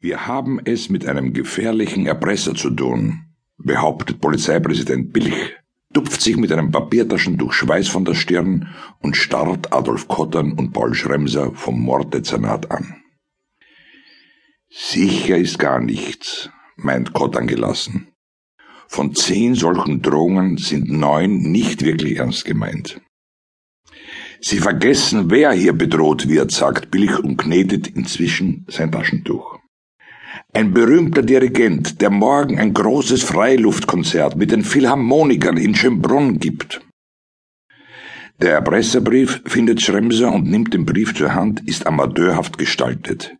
Wir haben es mit einem gefährlichen Erpresser zu tun, behauptet Polizeipräsident Billig, tupft sich mit einem Papiertaschentuch Schweiß von der Stirn und starrt Adolf Kottern und Paul Schremser vom Morddezernat an. Sicher ist gar nichts, meint Kottern gelassen. Von zehn solchen Drohungen sind neun nicht wirklich ernst gemeint. Sie vergessen, wer hier bedroht wird, sagt Billig und knetet inzwischen sein Taschentuch. Ein berühmter Dirigent, der morgen ein großes Freiluftkonzert mit den Philharmonikern in Schönbrunn gibt. Der Erpresserbrief findet Schremser und nimmt den Brief zur Hand, ist amateurhaft gestaltet.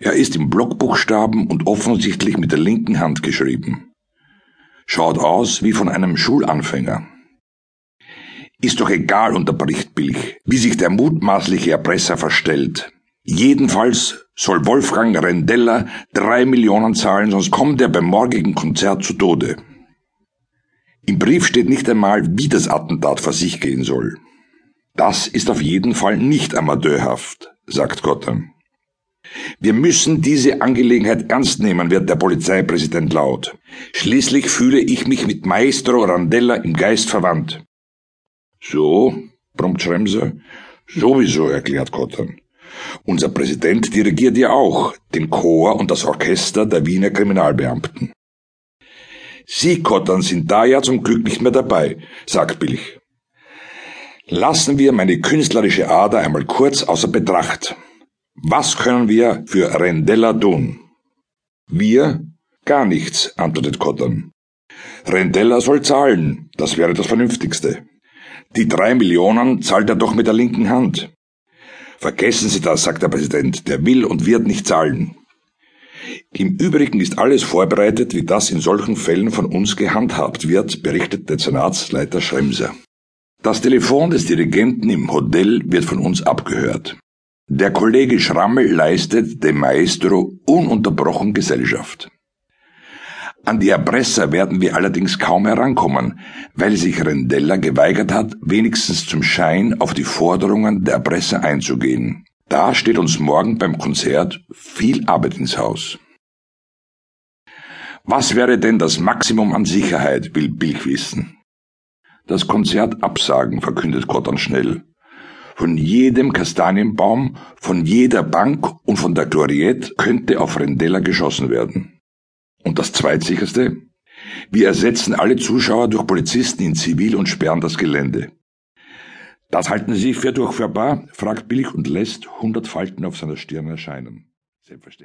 Er ist in Blockbuchstaben und offensichtlich mit der linken Hand geschrieben. Schaut aus wie von einem Schulanfänger. Ist doch egal, unterbricht Billig, wie sich der mutmaßliche Erpresser verstellt. Jedenfalls soll Wolfgang Rendella drei Millionen zahlen, sonst kommt er beim morgigen Konzert zu Tode. Im Brief steht nicht einmal, wie das Attentat vor sich gehen soll. Das ist auf jeden Fall nicht amateurhaft, sagt Gotham. Wir müssen diese Angelegenheit ernst nehmen, wird der Polizeipräsident laut. Schließlich fühle ich mich mit Maestro Randella im Geist verwandt. So, brummt Schremser. Sowieso, erklärt Gotham. Unser Präsident dirigiert ja auch den Chor und das Orchester der Wiener Kriminalbeamten. Sie, Kottern, sind da ja zum Glück nicht mehr dabei, sagt Billig. Lassen wir meine künstlerische Ader einmal kurz außer Betracht. Was können wir für Rendella tun? Wir? Gar nichts, antwortet Kottern. Rendella soll zahlen, das wäre das Vernünftigste. Die drei Millionen zahlt er doch mit der linken Hand. Vergessen Sie das, sagt der Präsident, der will und wird nicht zahlen. Im Übrigen ist alles vorbereitet, wie das in solchen Fällen von uns gehandhabt wird, berichtet der Senatsleiter Schremser. Das Telefon des Dirigenten im Hotel wird von uns abgehört. Der Kollege Schrammel leistet dem Maestro ununterbrochen Gesellschaft. An die Erpresser werden wir allerdings kaum herankommen, weil sich Rendella geweigert hat, wenigstens zum Schein auf die Forderungen der Erpresser einzugehen. Da steht uns morgen beim Konzert viel Arbeit ins Haus. Was wäre denn das Maximum an Sicherheit, will Bilk wissen. Das Konzert absagen, verkündet Kottern schnell. Von jedem Kastanienbaum, von jeder Bank und von der Gloriette könnte auf Rendella geschossen werden. Und das Zweitsicherste? Wir ersetzen alle Zuschauer durch Polizisten in Zivil und sperren das Gelände. Das halten Sie für durchführbar? fragt Billig und lässt hundert Falten auf seiner Stirn erscheinen. Selbstverständlich.